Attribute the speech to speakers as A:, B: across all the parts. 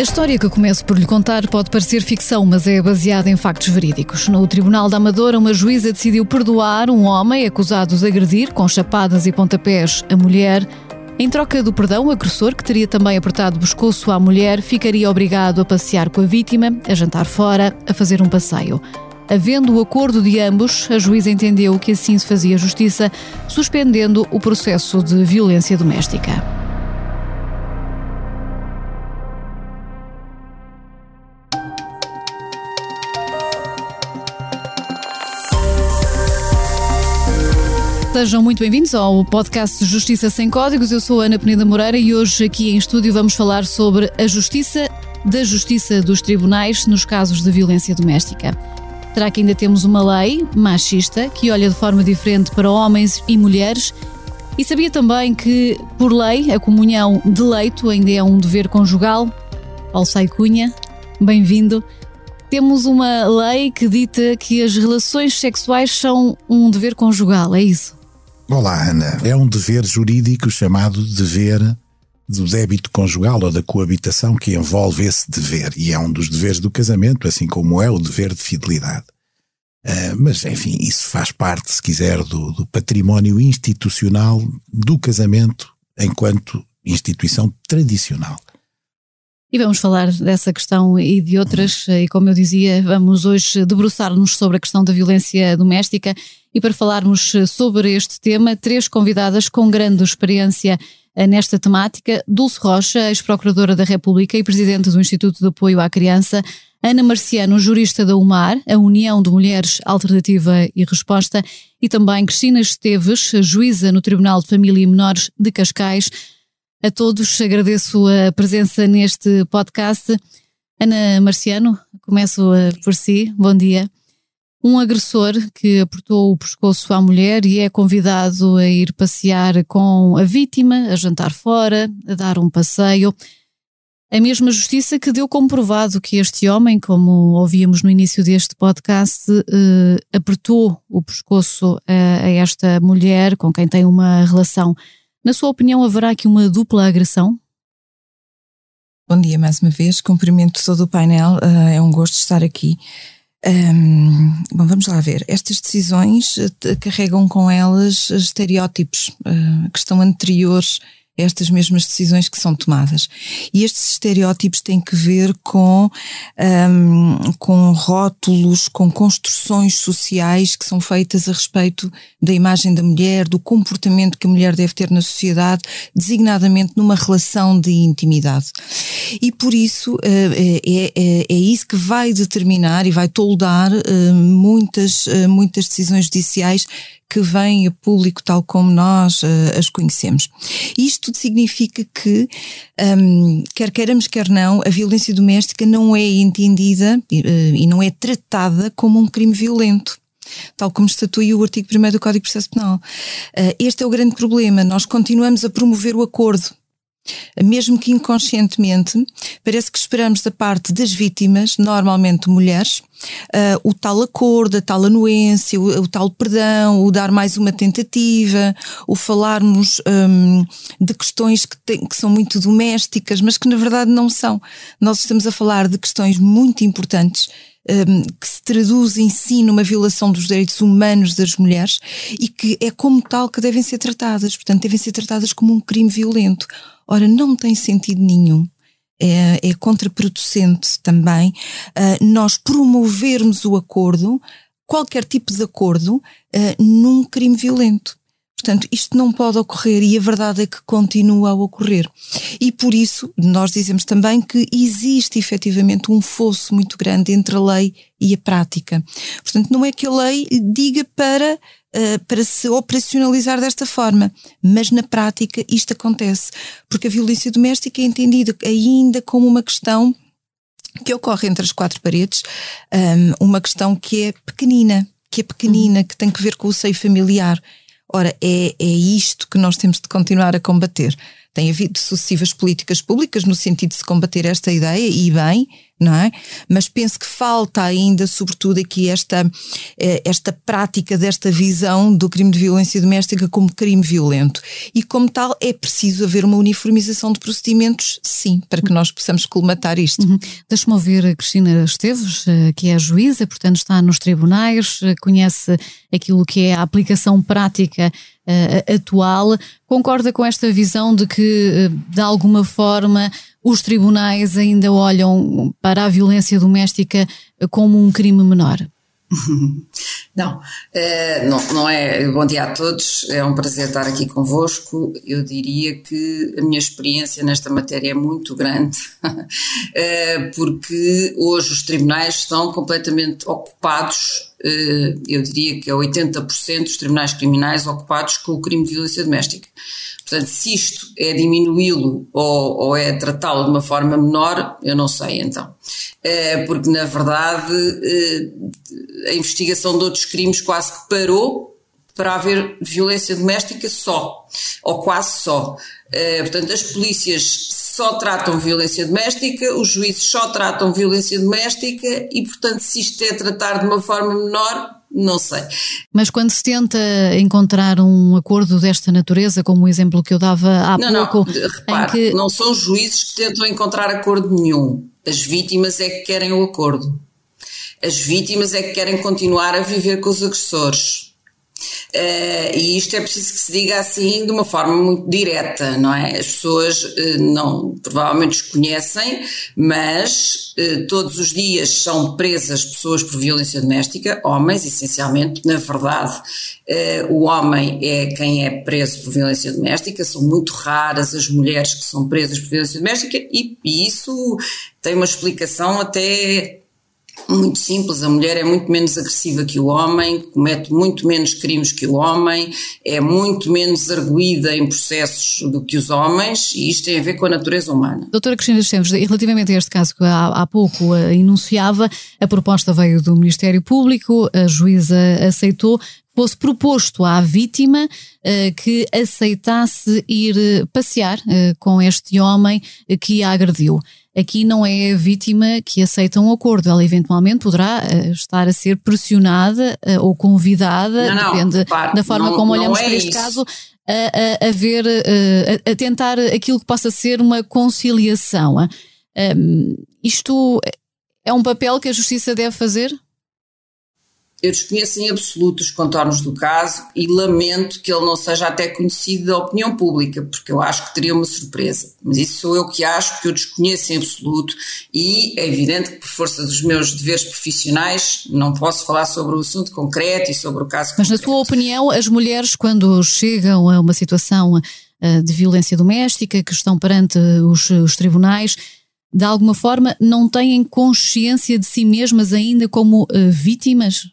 A: A história que começo por lhe contar pode parecer ficção, mas é baseada em factos verídicos. No Tribunal da Amadora, uma juíza decidiu perdoar um homem acusado de agredir, com chapadas e pontapés, a mulher. Em troca do perdão, o agressor, que teria também apertado o pescoço à mulher, ficaria obrigado a passear com a vítima, a jantar fora, a fazer um passeio. Havendo o acordo de ambos, a juíza entendeu que assim se fazia justiça, suspendendo o processo de violência doméstica. Sejam muito bem-vindos ao podcast Justiça Sem Códigos. Eu sou Ana Peneda Moreira e hoje aqui em estúdio vamos falar sobre a justiça da justiça dos tribunais nos casos de violência doméstica. Será que ainda temos uma lei machista que olha de forma diferente para homens e mulheres? E sabia também que, por lei, a comunhão de leito ainda é um dever conjugal? Alçai Cunha, bem-vindo. Temos uma lei que dita que as relações sexuais são um dever conjugal, é isso?
B: Olá, Ana. É um dever jurídico chamado dever do débito conjugal ou da coabitação que envolve esse dever e é um dos deveres do casamento, assim como é o dever de fidelidade. Uh, mas, enfim, isso faz parte, se quiser, do, do património institucional do casamento enquanto instituição tradicional.
A: E vamos falar dessa questão e de outras, e como eu dizia, vamos hoje debruçar-nos sobre a questão da violência doméstica. E para falarmos sobre este tema, três convidadas com grande experiência eh, nesta temática, Dulce Rocha, ex-procuradora da República e presidente do Instituto de Apoio à Criança, Ana Marciano, jurista da UMAR, a União de Mulheres Alternativa e Resposta, e também Cristina Esteves, juíza no Tribunal de Família e Menores de Cascais, a todos. Agradeço a presença neste podcast. Ana Marciano, começo eh, por si. Bom dia. Um agressor que apertou o pescoço à mulher e é convidado a ir passear com a vítima, a jantar fora, a dar um passeio. A mesma justiça que deu comprovado que este homem, como ouvíamos no início deste podcast, eh, apertou o pescoço a, a esta mulher com quem tem uma relação na sua opinião, haverá aqui uma dupla agressão?
C: Bom dia mais uma vez, cumprimento todo o painel, uh, é um gosto estar aqui. Um, bom, vamos lá ver. Estas decisões uh, carregam com elas estereótipos uh, que estão anteriores estas mesmas decisões que são tomadas. E estes estereótipos têm que ver com, um, com rótulos, com construções sociais que são feitas a respeito da imagem da mulher, do comportamento que a mulher deve ter na sociedade, designadamente numa relação de intimidade. E por isso uh, é, é, é, isso que vai determinar e vai toldar uh, muitas, muitas decisões judiciais que vêm a público tal como nós uh, as conhecemos. Isto significa que, um, quer queiramos, quer não, a violência doméstica não é entendida uh, e não é tratada como um crime violento tal como estatui o artigo 1 do Código de Processo Penal. Uh, este é o grande problema. Nós continuamos a promover o acordo mesmo que inconscientemente, parece que esperamos da parte das vítimas, normalmente mulheres, uh, o tal acordo, a tal anuência, o, o, tal perdão, o dar mais uma tentativa, o falarmos um, de questões que, tem, que são muito domésticas, mas que na verdade não são. Nós estamos a falar de questões muito importantes um, que se traduz em si numa violação dos direitos humanos das mulheres e que é como tal que devem ser tratadas. Portanto, devem ser tratadas como um crime violento. Ora, não tem sentido nenhum. É, é contraproducente também uh, nós promovermos o acordo, qualquer tipo de acordo, uh, num crime violento. Portanto, isto não pode ocorrer e a verdade é que continua a ocorrer. E por isso, nós dizemos também que existe efetivamente um fosso muito grande entre a lei e a prática. Portanto, não é que a lei diga para Uh, para se operacionalizar desta forma. Mas na prática isto acontece, porque a violência doméstica é entendida ainda como uma questão que ocorre entre as quatro paredes, um, uma questão que é pequenina, que é pequenina, uhum. que tem que ver com o seio familiar. Ora, é, é isto que nós temos de continuar a combater. Tem havido sucessivas políticas públicas no sentido de se combater esta ideia, e bem, não é? Mas penso que falta ainda, sobretudo, aqui esta, eh, esta prática desta visão do crime de violência doméstica como crime violento. E, como tal, é preciso haver uma uniformização de procedimentos, sim, para que nós possamos colmatar isto. Uhum.
A: Deixa-me ouvir a Cristina Esteves, eh, que é juíza, portanto está nos tribunais, eh, conhece aquilo que é a aplicação prática uh, atual. Concorda com esta visão de que, uh, de alguma forma, os tribunais ainda olham para a violência doméstica como um crime menor?
D: Não, é, não, não é. Bom dia a todos, é um prazer estar aqui convosco. Eu diria que a minha experiência nesta matéria é muito grande, é, porque hoje os tribunais estão completamente ocupados, é, eu diria que é 80% dos tribunais criminais ocupados com o crime de violência doméstica. Portanto, se isto é diminuí-lo ou, ou, é tratá-lo de uma forma menor, eu não sei então. É, porque, na verdade, é, a investigação de outros crimes quase que parou para haver violência doméstica só, ou quase só. É, portanto, as polícias só tratam violência doméstica, os juízes só tratam violência doméstica e, portanto, se isto é tratar de uma forma menor, não sei.
A: Mas quando se tenta encontrar um acordo desta natureza, como o exemplo que eu dava há
D: não,
A: pouco.
D: Não, repare, que... não são juízes que tentam encontrar acordo nenhum. As vítimas é que querem o acordo. As vítimas é que querem continuar a viver com os agressores. Uh, e isto é preciso que se diga assim de uma forma muito direta, não é? As pessoas uh, não, provavelmente os conhecem, mas uh, todos os dias são presas pessoas por violência doméstica, homens essencialmente, na verdade o homem é quem é preso por violência doméstica, são muito raras as mulheres que são presas por violência doméstica e, e isso tem uma explicação até muito simples, a mulher é muito menos agressiva que o homem, comete muito menos crimes que o homem, é muito menos arguída em processos do que os homens, e isto tem a ver com a natureza humana.
A: Doutora Cristina Esteves, relativamente a este caso que há, há pouco uh, enunciava, a proposta veio do Ministério Público, a juíza aceitou, fosse proposto à vítima uh, que aceitasse ir uh, passear uh, com este homem que a agrediu. Aqui não é a vítima que aceita um acordo, ela eventualmente poderá estar a ser pressionada ou convidada, não, depende repare, da forma não, como olhamos é para este isso. caso, a, a, a ver, a, a, tentar aquilo que possa ser uma conciliação. Um, isto é um papel que a justiça deve fazer?
D: Eu desconheço em absoluto os contornos do caso e lamento que ele não seja até conhecido da opinião pública, porque eu acho que teria uma surpresa. Mas isso sou eu que acho, porque eu desconheço em absoluto e é evidente que, por força dos meus deveres profissionais, não posso falar sobre o assunto concreto e sobre o caso
A: Mas,
D: concreto.
A: na sua opinião, as mulheres, quando chegam a uma situação eh, de violência doméstica, que estão perante os, os tribunais, de alguma forma não têm consciência de si mesmas ainda como uh, vítimas?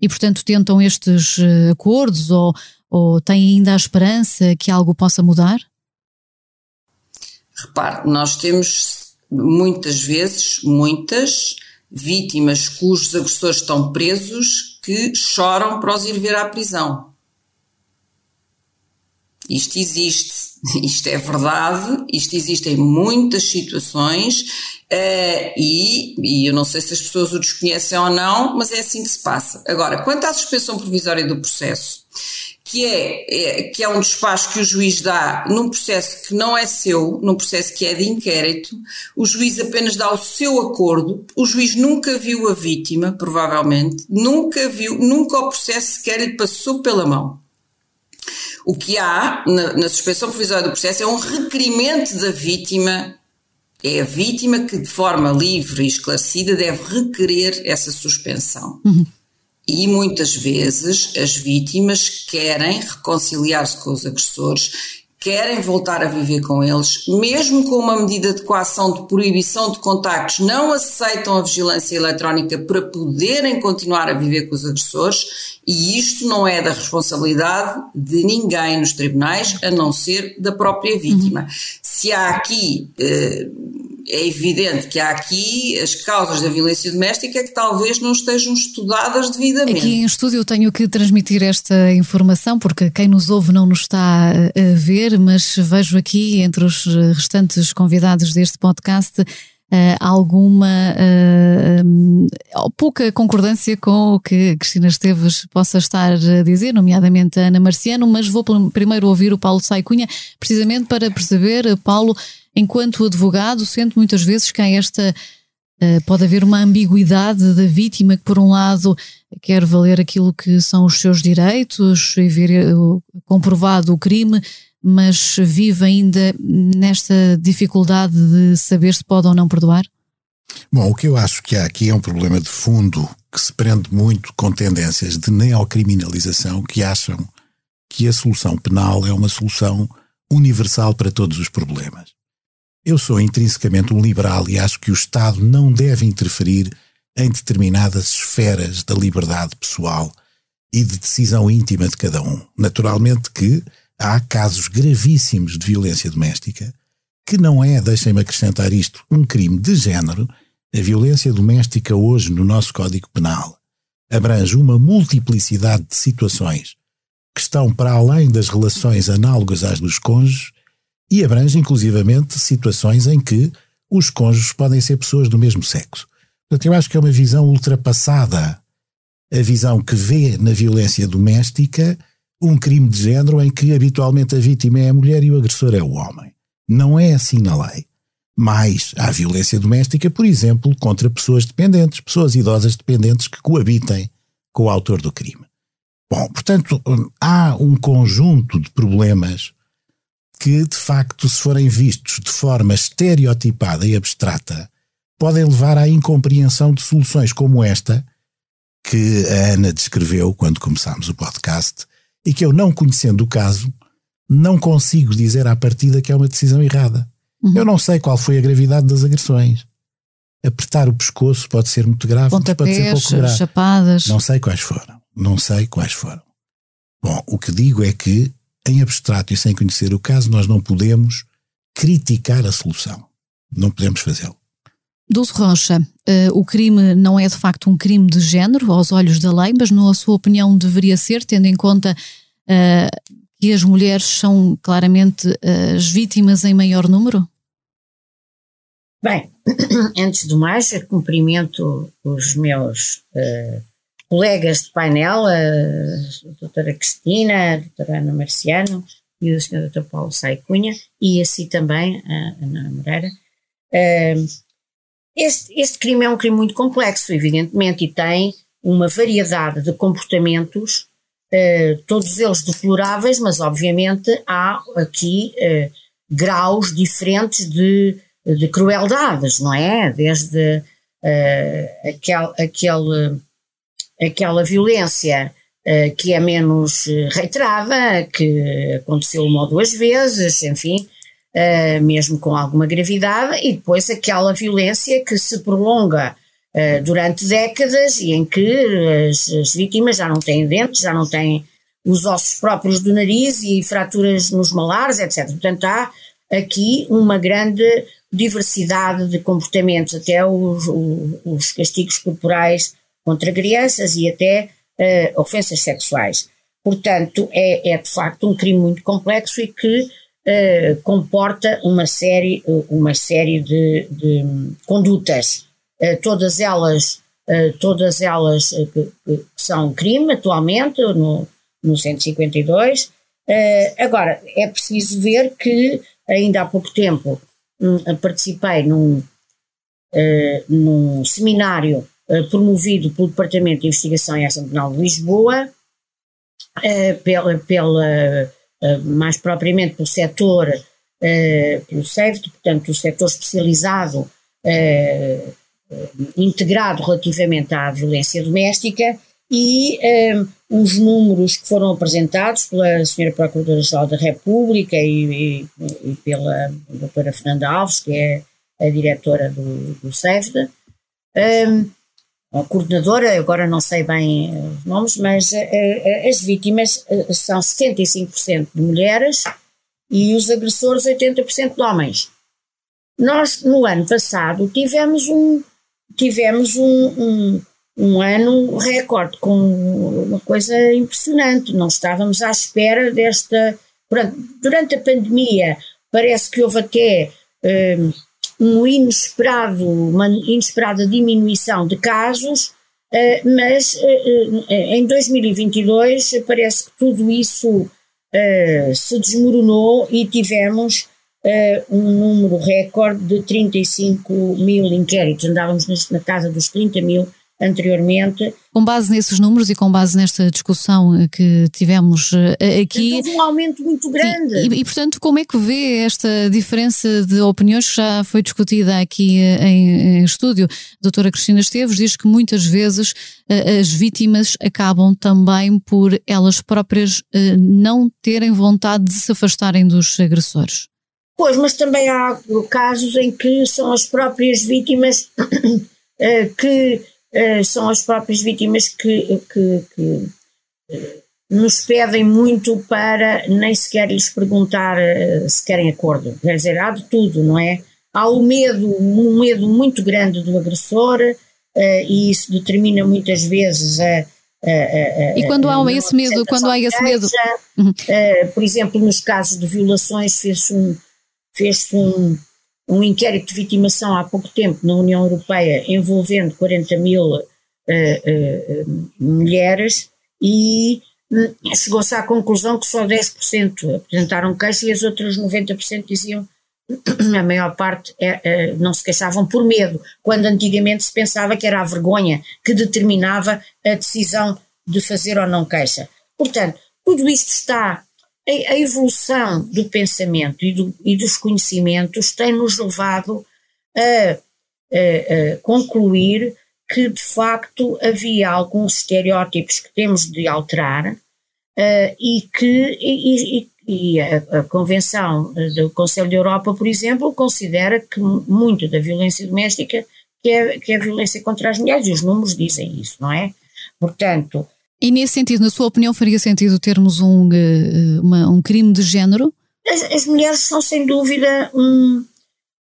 A: E, portanto, tentam estes eh, acordos ou, ou têm ainda a esperança que algo possa mudar?
D: Repare, nós temos muitas vezes, muitas vítimas cujos agressores estão presos que choram para os ir ver à prisão. Isto existe, isto é verdade, isto existe em muitas situações uh, e, e eu não sei se as pessoas o desconhecem ou não, mas é assim que se passa. Agora, quanto à suspensão provisória do processo, que é, é, que é um despacho que o juiz dá num processo que não é seu, num processo que é de inquérito, o juiz apenas dá o seu acordo, o juiz nunca viu a vítima, provavelmente, nunca viu, nunca o processo sequer lhe passou pela mão. O que há na, na suspensão provisória do processo é um requerimento da vítima é a vítima que, de forma livre e esclarecida, deve requerer essa suspensão. Uhum. E muitas vezes as vítimas querem reconciliar-se com os agressores querem voltar a viver com eles, mesmo com uma medida de coação de proibição de contactos, não aceitam a vigilância eletrónica para poderem continuar a viver com os agressores, e isto não é da responsabilidade de ninguém nos tribunais, a não ser da própria vítima. Uhum. Se há aqui. Eh, é evidente que há aqui as causas da violência doméstica que talvez não estejam estudadas devidamente.
A: Aqui em estúdio eu tenho que transmitir esta informação porque quem nos ouve não nos está a ver, mas vejo aqui entre os restantes convidados deste podcast uh, alguma uh, pouca concordância com o que Cristina Esteves possa estar a dizer, nomeadamente a Ana Marciano, mas vou primeiro ouvir o Paulo Saicunha, precisamente para perceber, Paulo, enquanto advogado, sente muitas vezes que há esta Uh, pode haver uma ambiguidade da vítima que, por um lado, quer valer aquilo que são os seus direitos e ver uh, comprovado o crime, mas vive ainda nesta dificuldade de saber se pode ou não perdoar?
B: Bom, o que eu acho que há aqui é um problema de fundo que se prende muito com tendências de neocriminalização que acham que a solução penal é uma solução universal para todos os problemas. Eu sou intrinsecamente um liberal e acho que o Estado não deve interferir em determinadas esferas da liberdade pessoal e de decisão íntima de cada um. Naturalmente que há casos gravíssimos de violência doméstica, que não é, deixem-me acrescentar isto, um crime de género. A violência doméstica hoje no nosso Código Penal abrange uma multiplicidade de situações que estão para além das relações análogas às dos cônjuges e abrange inclusivamente situações em que os cônjuges podem ser pessoas do mesmo sexo. Portanto, eu acho que é uma visão ultrapassada a visão que vê na violência doméstica um crime de género em que habitualmente a vítima é a mulher e o agressor é o homem. Não é assim na lei. Mas há violência doméstica, por exemplo, contra pessoas dependentes, pessoas idosas dependentes que coabitem com o autor do crime. Bom, portanto, há um conjunto de problemas que, de facto, se forem vistos de forma estereotipada e abstrata, podem levar à incompreensão de soluções como esta que a Ana descreveu quando começámos o podcast e que eu, não conhecendo o caso, não consigo dizer à partida que é uma decisão errada. Uhum. Eu não sei qual foi a gravidade das agressões. Apertar o pescoço pode ser muito grave, pode ser pouco grave.
A: chapadas.
B: Não sei quais foram. Não sei quais foram. Bom, o que digo é que, em abstrato e sem conhecer o caso, nós não podemos criticar a solução. Não podemos fazê-lo.
A: Dulce Rocha, uh, o crime não é de facto um crime de género aos olhos da lei, mas na sua opinião deveria ser, tendo em conta uh, que as mulheres são claramente uh, as vítimas em maior número?
E: Bem, antes de mais, cumprimento os meus colegas de painel, a doutora Cristina, a doutora Ana Marciano e o senhor doutor Paulo Saicunha, e assim também a Ana Moreira. Este, este crime é um crime muito complexo, evidentemente, e tem uma variedade de comportamentos, eh, todos eles deploráveis, mas obviamente há aqui eh, graus diferentes de, de crueldades, não é? Desde eh, aquel, aquele, aquela violência eh, que é menos reiterada, que aconteceu uma ou duas vezes, enfim, uh, mesmo com alguma gravidade, e depois aquela violência que se prolonga durante décadas e em que as, as, vítimas já não têm dentes, já não têm os ossos próprios do nariz e fraturas nos malares, etc. Portanto, há aqui uma grande diversidade de comportamentos, até os, os castigos corporais contra crianças e até uh, ofensas sexuais. Portanto, é, é de facto um crime muito complexo e que uh, comporta uma série, uma série de, de condutas, uh, todas elas, todas elas que, que, são crime atualmente no, no 152. agora, é preciso ver que ainda há pouco tempo um, participei num, num seminário promovido pelo Departamento de Investigação e Ação Penal de Lisboa, pela, pela eh, mais propriamente pelo setor, pelo SEFT, portanto, o setor especializado integrado relativamente à violência doméstica e os números que foram apresentados pela Sra. Procuradora-Geral da República e, e, e, pela doutora Fernanda Alves, que é a diretora do, do um, a coordenadora, agora não sei bem eh, os nomes, mas uh, as vítimas são 75% de mulheres e os agressores 80% de homens. nós no ano passado tivemos um, tivemos um, um, um ano recorde com uma coisa impressionante. Não estávamos à espera desta. Durante a pandemia, parece que houve até um inesperado, uma inesperada diminuição de casos, uh, mas uh, em 2022 parece que tudo isso se desmoronou e tivemos um número recorde de 35 mil inquéritos. Andávamos na casa dos 30 mil anteriormente.
A: Com base nesses números e com base nesta discussão eh, que tivemos eh, aqui.
E: Houve um aumento muito grande.
A: E, e, portanto, como é que vê esta diferença de opiniões que já foi discutida aqui eh, em, em estúdio? A doutora Cristina Esteves diz que muitas vezes as vítimas acabam também por elas próprias não terem vontade de se afastarem dos agressores.
E: Pois, mas também há casos em que são as próprias vítimas que uh, são as próprias vítimas que, que, que uh, nos pedem muito para nem sequer lhes perguntar uh, se querem acordo. Quer dizer, há de tudo, não é? Há o medo, um medo muito grande do agressor, e isso determina muitas vezes a. a, a
A: e quando há esse medo, quando há esse medo. Uhum.
E: por exemplo, nos casos de violações, fez-se um, fez um, um inquérito de vitimação há pouco tempo na União Europeia envolvendo 40 mil uh, uh, mulheres e hum, chegou-se à conclusão que só 10% apresentaram queixa e as outras 90% diziam a maior parte é, não se queixavam por medo, quando antigamente se pensava que era a vergonha que determinava a decisão de fazer ou não queixa. Portanto, tudo isto está a, evolução do pensamento e, do, e dos conhecimentos tem-nos levado a, a, a, concluir que, de facto, havia alguns estereótipos que temos de alterar uh, e que e, e, a, a, Convenção do Conselho da Europa, por exemplo, considera que muito da violência doméstica que é, que é violência contra as mulheres, e os números dizem isso, não é? Portanto,
A: e nesse sentido, na sua opinião, faria sentido termos um, eh, uma, um crime de género?
E: As, as mulheres são, sem dúvida, um,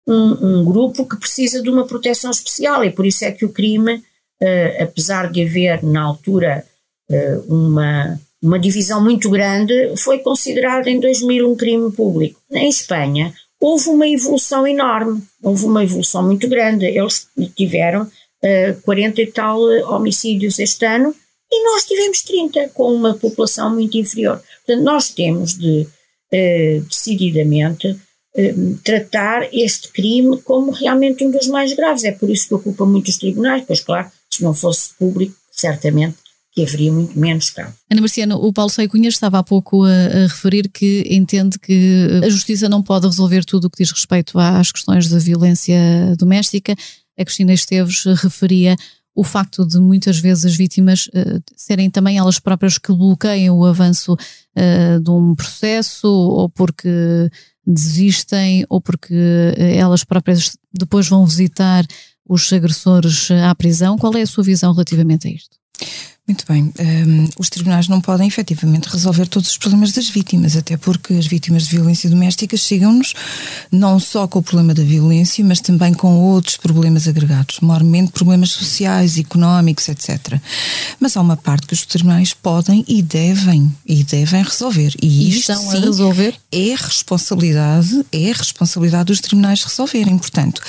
E: um, um, grupo que precisa de uma proteção especial e por isso é que o crime, uh, apesar de haver na altura uh, uma, uma divisão muito grande, foi considerado em 2000 um crime público. Em Espanha houve uma evolução enorme, houve uma evolução muito grande. Eles tiveram uh, 40 e tal homicídios este ano e nós tivemos 30, com uma população muito inferior. Portanto, nós temos de, eh, decididamente, eh, tratar este crime como realmente um dos mais graves. É por isso que ocupa muitos tribunais, pois claro, se não fosse público, certamente que haveria muito menos casos.
A: Ana Marciana, o Paulo Sei Cunhas estava há pouco a, a, referir que entende que a justiça não pode resolver tudo o que diz respeito às questões da violência doméstica. A Cristina Esteves referia o facto de muitas vezes as vítimas uh, serem também elas próprias que bloqueiam o avanço uh, de um processo, ou porque desistem, ou porque eh, elas próprias depois vão visitar os agressores à prisão. Qual é a sua visão relativamente a isto?
C: Muito bem. Um, os tribunais não podem efetivamente resolver todos os problemas das vítimas, até porque as vítimas de violência doméstica chegam-nos não só com o problema da violência, mas também com outros problemas agregados, maiormente problemas sociais, económicos, etc. Mas há uma parte que os tribunais podem e devem e devem resolver. E,
A: e isto estão sim, a resolver?
C: É responsabilidade, é responsabilidade dos tribunais resolverem. Portanto,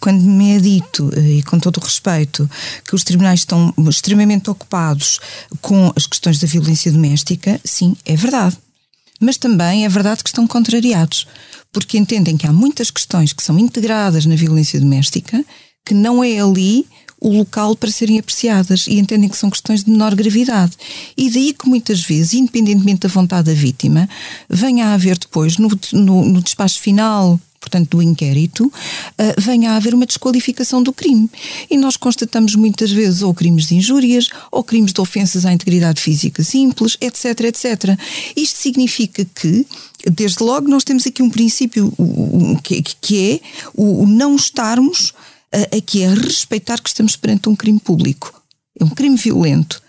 C: quando me é dito, eh, e com todo o respeito, que os tribunais estão extremamente ocupados preocupados com as questões da violência doméstica, sim, é verdade. Mas também é verdade que estão contrariados, porque entendem que há muitas questões que são integradas na violência doméstica que não é ali o local para serem apreciadas e entendem que são questões de menor gravidade. E daí que muitas vezes, independentemente da vontade da vítima, venha a haver depois, no, no, no despacho final portanto, do inquérito, uh, venha a haver uma desqualificação do crime. E nós constatamos muitas vezes ou crimes de injúrias, ou crimes de ofensas à integridade física simples, etc, etc. Isto significa que desde logo nós temos aqui um princípio que, é o não estarmos aqui a respeitar que estamos perante um crime público. É um crime violento.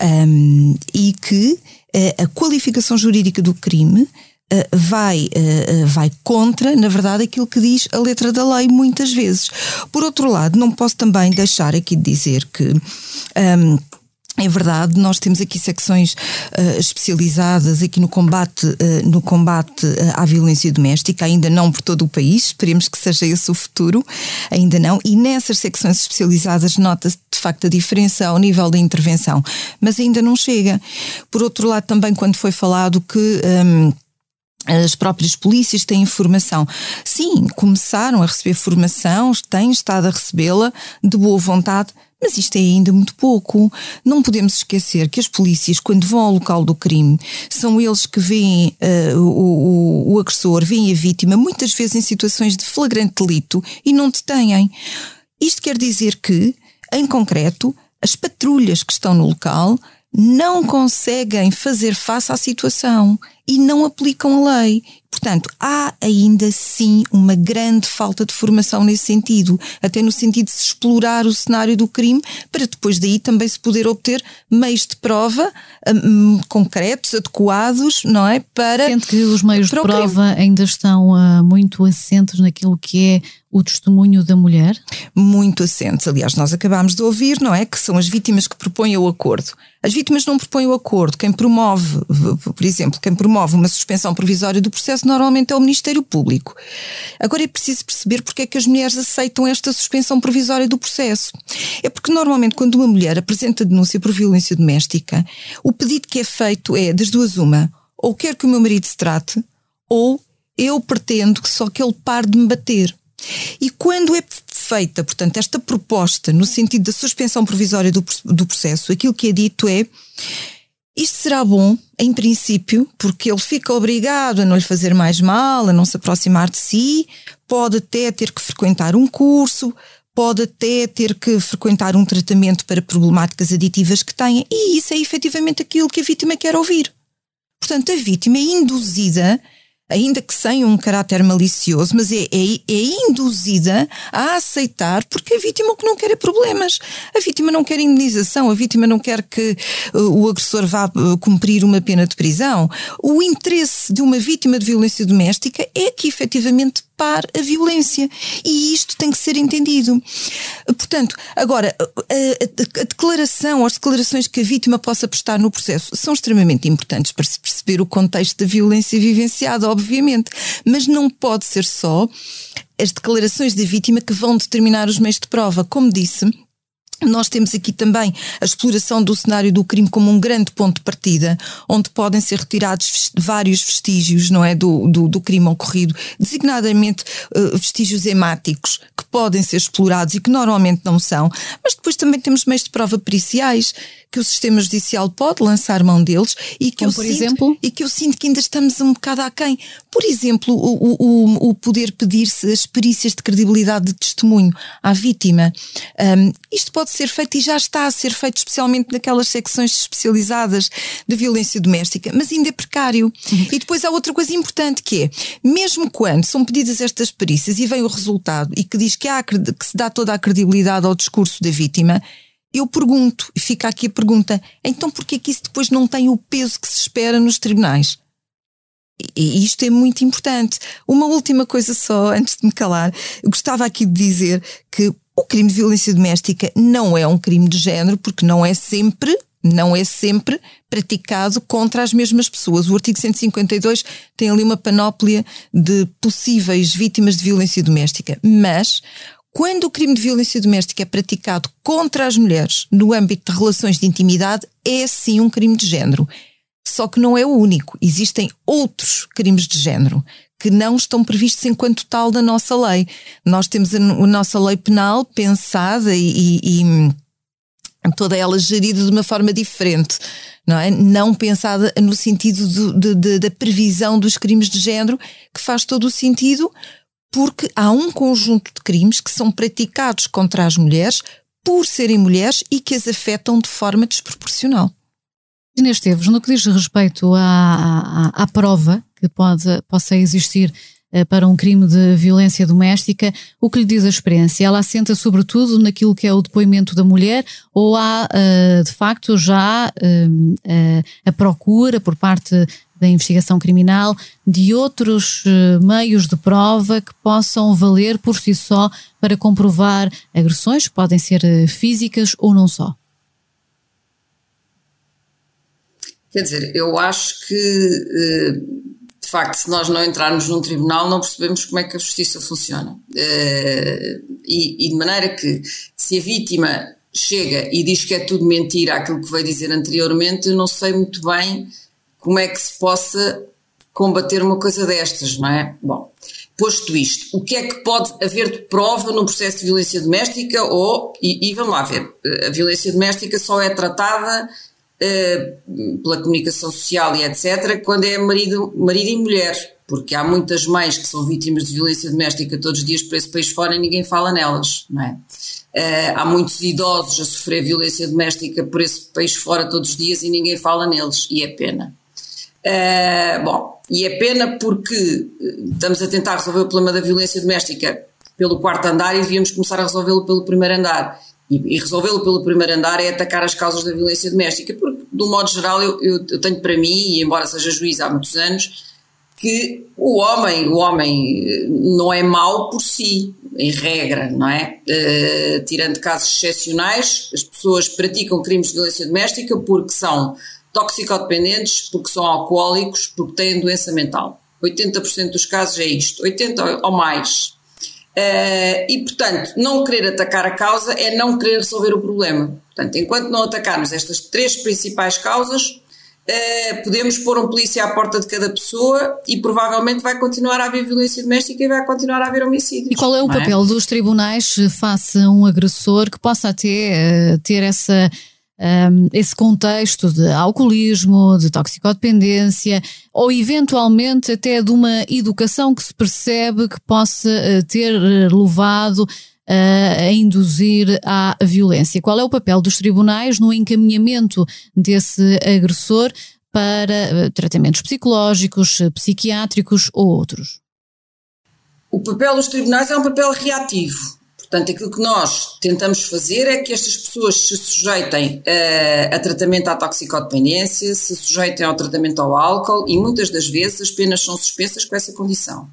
C: Um, e que a qualificação jurídica do crime vai, vai contra, na verdade, aquilo que diz a letra da lei, muitas vezes. Por outro lado, não posso também deixar aqui de dizer que. Um, é verdade, nós temos aqui secções uh, especializadas aqui no combate, uh, no combate à violência doméstica, ainda não por todo o país, esperemos que seja esse o futuro, ainda não, e nessas secções especializadas nota-se de facto a diferença ao nível da intervenção, mas ainda não chega. Por outro lado, também quando foi falado que. Um, as próprias polícias têm formação. Sim, começaram a receber formação, têm estado a recebê-la de boa vontade, mas isto é ainda muito pouco. Não podemos esquecer que as polícias, quando vão ao local do crime, são eles que veem uh, o, o, o agressor, veem a vítima, muitas vezes em situações de flagrante delito e não detêm. Isto quer dizer que, em concreto, as patrulhas que estão no local não conseguem fazer face à situação e não aplicam a lei. Portanto, há ainda sim uma grande falta de formação nesse sentido, até no sentido de se explorar o cenário do crime para depois daí também se poder obter meios de prova um, concretos, adequados, não é? Para.
A: Sente que os meios de prova ainda estão uh, muito assentes naquilo que é o testemunho da mulher?
C: Muito assentes. Aliás, nós acabámos de ouvir, não é? Que são as vítimas que propõem o acordo. As vítimas não propõem o acordo. Quem promove, por exemplo, quem promove uma suspensão provisória do processo normalmente é o Ministério Público. Agora é preciso perceber porque é que as mulheres aceitam esta suspensão provisória do processo. É porque normalmente quando uma mulher apresenta denúncia por violência doméstica, o pedido que é feito é das duas uma, ou quer que o meu marido se trate, ou eu pretendo que só que ele pare de me bater. E quando é feita, portanto, esta proposta no sentido da suspensão provisória do, do processo, aquilo que é dito é isto será bom, em princípio, porque ele fica obrigado a não lhe fazer mais mal, a não se aproximar de si, pode até ter que frequentar um curso, pode até ter que frequentar um tratamento para problemáticas aditivas que tenha, e isso é efetivamente aquilo que a vítima quer ouvir. Portanto, a vítima é induzida ainda que sem um caráter malicioso, mas é, é, é, induzida a aceitar porque a vítima o que não quer é problemas. A vítima não quer indenização, a vítima não quer que uh, o agressor vá uh, cumprir uma pena de prisão. O interesse de uma vítima de violência doméstica é que efetivamente pare a violência. E isto tem que ser entendido. Portanto, agora, a, a, a declaração, as declarações que a vítima possa prestar no processo são extremamente importantes para se perceber o contexto da violência vivenciada, obviamente. Mas não pode ser só as declarações da vítima que vão determinar os meios de prova. Como disse, nós temos aqui também a exploração do cenário do crime como um grande ponto de partida, onde podem ser retirados vários vestígios, não é, do, do, do crime ocorrido, designadamente uh, vestígios hemáticos que podem ser explorados e que normalmente não são, mas depois também temos meios de prova periciais que o sistema judicial pode lançar mão deles e que,
A: Como
C: eu,
A: por
C: sinto,
A: exemplo?
C: e que eu sinto que ainda estamos um bocado aquém. Por exemplo, o, o, o poder pedir-se as perícias de credibilidade de testemunho à vítima. Um, isto pode ser feito e já está a ser feito, especialmente naquelas secções especializadas de violência doméstica, mas ainda é precário. Uhum. E depois há outra coisa importante que é, mesmo quando são pedidas estas perícias e vem o resultado e que diz que, há, que se dá toda a credibilidade ao discurso da vítima, eu pergunto, e fica aqui a pergunta, então porquê que isso depois não tem o peso que se espera nos tribunais? E isto é muito importante. Uma última coisa só, antes de me calar, eu gostava aqui de dizer que o crime de violência doméstica não é um crime de género, porque não é sempre, não é sempre praticado contra as mesmas pessoas. O artigo 152 tem ali uma panóplia de possíveis vítimas de violência doméstica, mas quando o crime de violência doméstica é praticado contra as mulheres no âmbito de relações de intimidade, é sim um crime de género. Só que não é o único. Existem outros crimes de género que não estão previstos enquanto tal na nossa lei. Nós temos a, nossa lei penal pensada e, e, e toda ela gerida de uma forma diferente, não é? Não pensada no sentido do, de, de, da previsão dos crimes de género, que faz todo o sentido, porque há um conjunto de crimes que são praticados contra as mulheres por serem mulheres e que as afetam de forma desproporcional.
A: Inês Esteves, no que diz respeito à, à, à prova que pode, possa existir eh, para um crime de violência doméstica, o que lhe diz a experiência? Ela assenta sobretudo naquilo que é o depoimento da mulher ou há, eh, de facto, já eh, a procura por parte da investigação criminal, de outros uh, meios de prova que possam valer por si só para comprovar agressões que podem ser uh, físicas ou não só?
D: Quer dizer, eu acho que, eh, de facto, se nós não entrarmos num tribunal, não percebemos como é que a justiça funciona. E, de maneira que, se a vítima chega e diz que é tudo mentira aquilo que veio dizer anteriormente, eu não sei muito bem como é que se possa combater uma coisa destas, não é? Bom, posto isto, o que é que pode haver de prova num processo de violência doméstica ou, e, e vamos lá ver, a violência doméstica só é tratada uh, pela comunicação social e etc., quando é marido, marido e mulher, porque há muitas mães que são vítimas de violência doméstica todos os dias por esse país fora e ninguém fala nelas, não é? Uh, há muitos idosos a sofrer violência doméstica por esse país fora todos os dias e ninguém fala neles, e é pena. Uh, bom, e é pena porque estamos a tentar resolver o problema da violência doméstica pelo quarto andar e devíamos começar a resolvê-lo pelo primeiro andar. E, resolvê-lo pelo primeiro andar é atacar as causas da violência doméstica, porque, de um modo geral, eu, eu, eu tenho para mim, e embora seja juiz há muitos anos, que o homem, o homem eh, não é mau por si, em regra, não é? Uh, tirando casos excepcionais, as pessoas praticam crimes de violência doméstica porque são toxicodependentes, porque são alcoólicos, porque têm doença mental. 80% dos casos é isto, 80% ou mais. Uh, e, portanto, não querer atacar a causa é não querer resolver o problema. Portanto, enquanto não atacarmos estas três principais causas, uh, podemos pôr um polícia à porta de cada pessoa e provavelmente vai continuar a haver violência doméstica e vai continuar a haver homicídios.
A: E qual é o é? papel é? dos tribunais face a um agressor que possa até uh, ter essa um, esse contexto de alcoolismo, de toxicodependência ou eventualmente até de uma educação que se percebe que possa uh, ter eh, levado uh, a induzir à violência. Qual é o papel dos tribunais no encaminhamento desse agressor para tratamentos psicológicos, psiquiátricos ou outros?
D: O papel dos tribunais é um papel reativo Portanto, aquilo que nós tentamos fazer é que estas pessoas se sujeitem a, a, tratamento à toxicodependência, se sujeitem ao tratamento ao álcool e muitas das vezes as penas são suspensas com essa condição.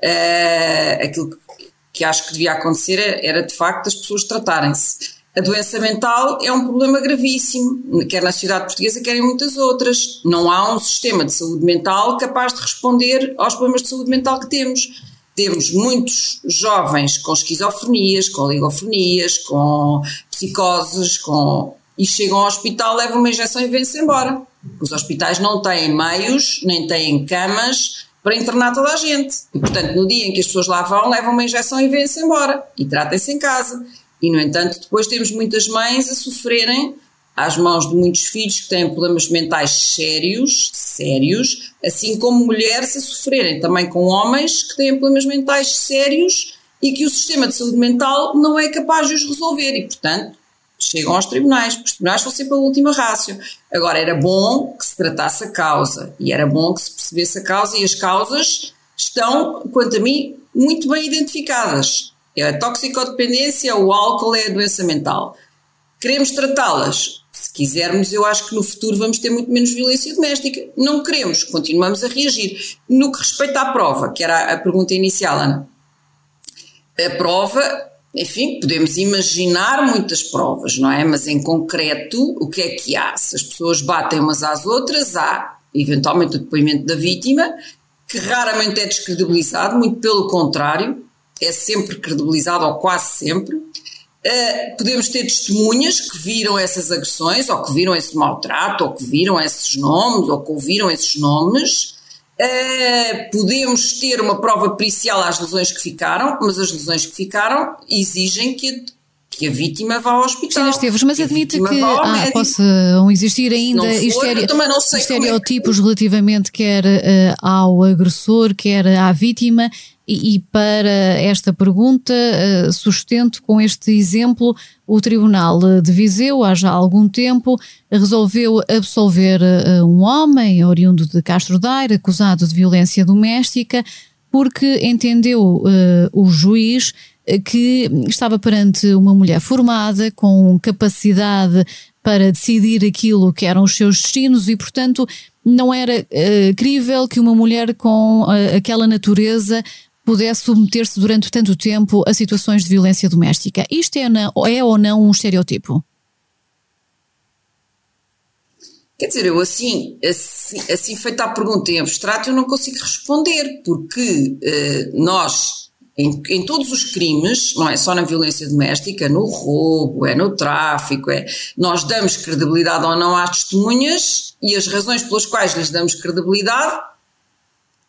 D: Uh, aquilo que, que, acho que devia acontecer era, era de facto as pessoas tratarem-se. A doença mental é um problema gravíssimo, quer na sociedade portuguesa, quer em muitas outras. Não há um sistema de saúde mental capaz de responder aos problemas de saúde mental que temos temos muitos jovens com esquizofrenias, com oligofrenias, com psicoses, com e chegam ao hospital, levam uma injeção e vêm-se embora. Os hospitais não têm meios, nem têm camas para internar toda a gente. E, portanto, no dia em que as pessoas lá vão, levam uma injeção e vêm-se embora. E tratem-se em casa. E, no entanto, depois temos muitas mães a sofrerem às mãos de muitos filhos que têm problemas mentais sérios, sérios, assim como mulheres a sofrerem também com homens que têm problemas mentais sérios e que o sistema de saúde mental não é capaz de os resolver e, portanto, chegam aos tribunais, os tribunais vão sempre a última rácio. Agora, era bom que se tratasse a causa e era bom que se percebesse a causa e as causas estão, quanto a mim, muito bem identificadas. É a toxicodependência, o álcool é a doença mental. Queremos tratá-las se quisermos, eu acho que no futuro vamos ter muito menos violência doméstica. Não queremos, continuamos a reagir. No que respeita à prova, que era a pergunta inicial, Ana, a prova, enfim, podemos imaginar muitas provas, não é? Mas em concreto, o que é que há? Se as pessoas batem umas às outras, há eventualmente o depoimento da vítima, que raramente é descredibilizado, muito pelo contrário, é sempre credibilizado, ou quase sempre. Uh, podemos ter testemunhas que viram essas agressões, ou que viram esse maltrato, ou que viram esses nomes, ou que ouviram esses nomes. Uh, podemos ter uma prova pericial às lesões que ficaram, mas as lesões que ficaram exigem que a, que a vítima vá ao hospital.
A: Cristina Esteves, mas admite que ah, possam existir ainda for, estereotipos relativamente quer uh, ao agressor, quer à vítima, e, e para esta pergunta, uh, sustento com este exemplo, o Tribunal de Viseu, há já algum tempo, resolveu absolver uh, um homem oriundo de Castro Daire, acusado de violência doméstica, porque entendeu uh, o juiz que estava perante uma mulher formada, com capacidade para decidir aquilo que eram os seus destinos e, portanto, não era uh, crível que uma mulher com uh, aquela natureza pudesse submeter-se durante tanto tempo a situações de violência doméstica. Isto é, na, é ou não um estereotipo?
D: Quer dizer, eu assim, assim, assim feita a pergunta em abstrato, eu não consigo responder, porque uh, nós, em, em, todos os crimes, não é só na violência doméstica, no roubo, é no tráfico, é, nós damos credibilidade ou não às testemunhas e as razões pelas quais lhes damos credibilidade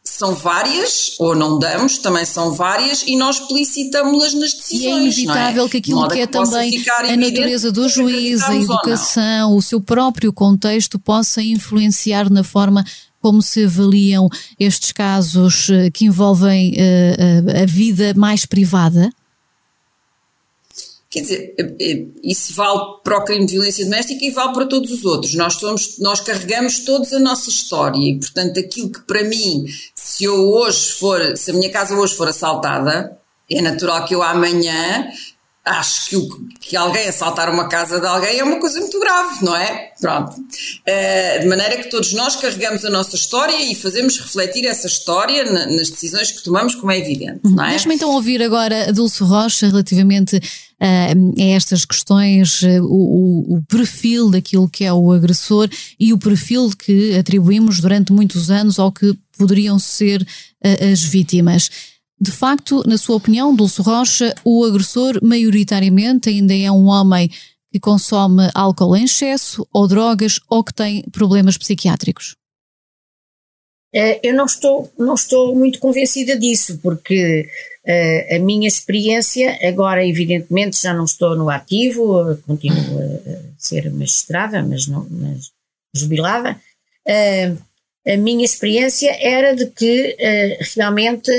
D: são várias, ou não damos, também são várias, e nós explicitamos-las nas decisões.
A: E é inevitável
D: é?
A: que aquilo que é também a natureza do juiz, a educação, o seu próprio contexto possa influenciar na forma como se avaliam estes casos eh, que envolvem uh, a vida mais privada?
D: Quer dizer, eh, eh, isso vale para o crime de violência doméstica e vale para todos os outros. Nós, somos, nós carregamos todos a nossa história e, portanto, aquilo que para mim, se eu hoje for, se a minha casa hoje for assaltada, é natural que eu amanhã acho que, o, que alguém assaltar uma casa de alguém é uma coisa muito grave, não é? Pronto. Uh, de maneira que todos nós carregamos a nossa história e fazemos refletir essa história na, nas decisões que tomamos, como é evidente, não é?
A: Deixa-me então ouvir agora a Dulce Rocha relativamente a estas questões, uh, o, o, perfil daquilo que é o agressor e o perfil que atribuímos durante muitos anos ao que poderiam ser as vítimas. De facto, na sua opinião, Dulce Rocha, o agressor maioritariamente ainda é um homem que consome álcool em excesso ou drogas ou que tem problemas psiquiátricos?
E: Eh, eu não estou, não estou muito convencida disso, porque a minha experiência, agora evidentemente já não estou no ativo, continuo a ser magistrada, mas, não, mas jubilada, uh, a minha experiência era de que realmente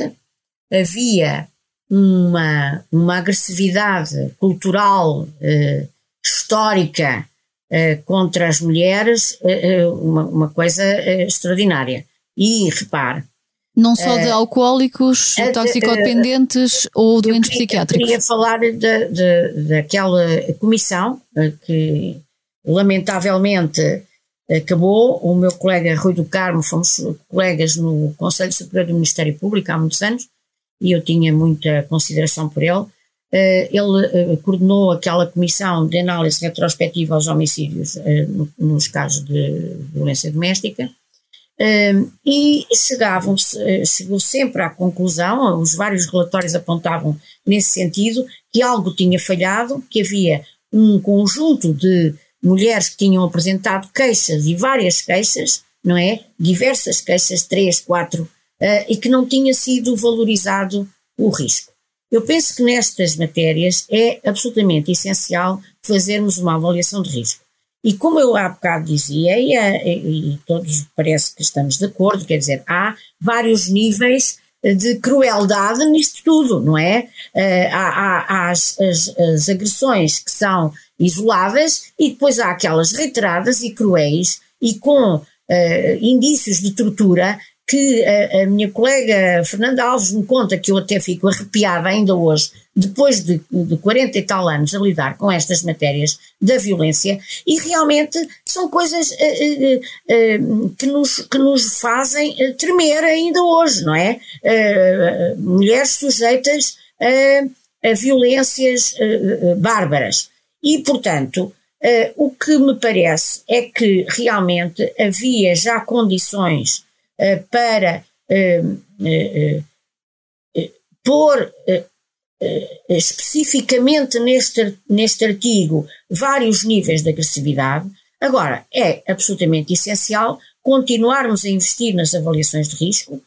E: havia uma, uma agressividade cultural, eh, histórica eh, contra as mulheres, eh, eh uma, uma, coisa eh, extraordinária. E repare.
A: Não só de eh, alcoólicos, toxicodependentes ou doentes
E: queria,
A: psiquiátricos.
E: Eu queria falar de, de, daquela comissão que, lamentavelmente, acabou. O meu colega Rui do Carmo, fomos colegas no Conselho Superior do Ministério Público há muitos anos, e eu tinha muita consideração por ele. Uh, ele uh, coordenou aquela comissão de análise retrospectiva aos homicídios uh, no, nos casos de violência doméstica e chegavam chegou sempre à conclusão, os vários relatórios apontavam nesse sentido, que algo tinha falhado, que havia um conjunto de mulheres que tinham apresentado queixas e várias queixas, não é? Diversas queixas, três, quatro uh, e que não tinha sido valorizado o risco. Eu penso que nestas matérias é absolutamente essencial fazermos uma avaliação de risco. E como eu há bocado dizia, e, e, e todos parece que estamos de acordo, quer dizer, há vários níveis de crueldade nisto tudo, não é? Uh, há, há, há as, as, as, agressões que são isoladas e depois há aquelas reiteradas e cruéis e com uh, indícios de tortura que a, a, minha colega Fernanda Alves me conta, que eu até fico arrepiada ainda hoje, depois de, de 40 e tal anos a lidar com estas matérias da violência, e realmente são coisas uh, uh, uh, que, nos, que nos fazem tremer ainda hoje, não é? mulheres sujeitas a, violências bárbaras. E, portanto, o que me parece é que realmente havia já condições eh, para eh, eh, pôr especificamente neste, neste artigo vários níveis de agressividade. Agora, é absolutamente essencial continuarmos a investir nas avaliações de risco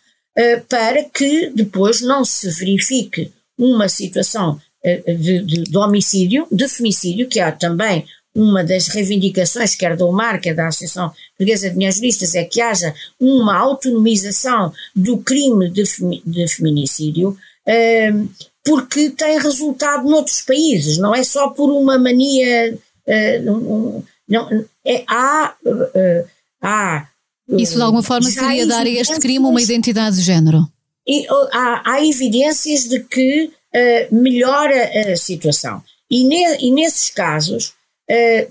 E: para que depois não se verifique uma situação de, de, de homicídio, de femicídio, que há também uma das reivindicações, quer do UMAR, quer da Associação Portuguesa de Mulheres Juristas, é que haja uma autonomização do crime de, de feminicídio, uh, porque tem resultado noutros países, não é só por uma mania. Uh, não, é, há, uh, há
A: Isso de alguma forma seria dar a este crime uma identidade de género?
E: E, há, há evidências de que melhora a situação. E, ne, e nesses casos, eh,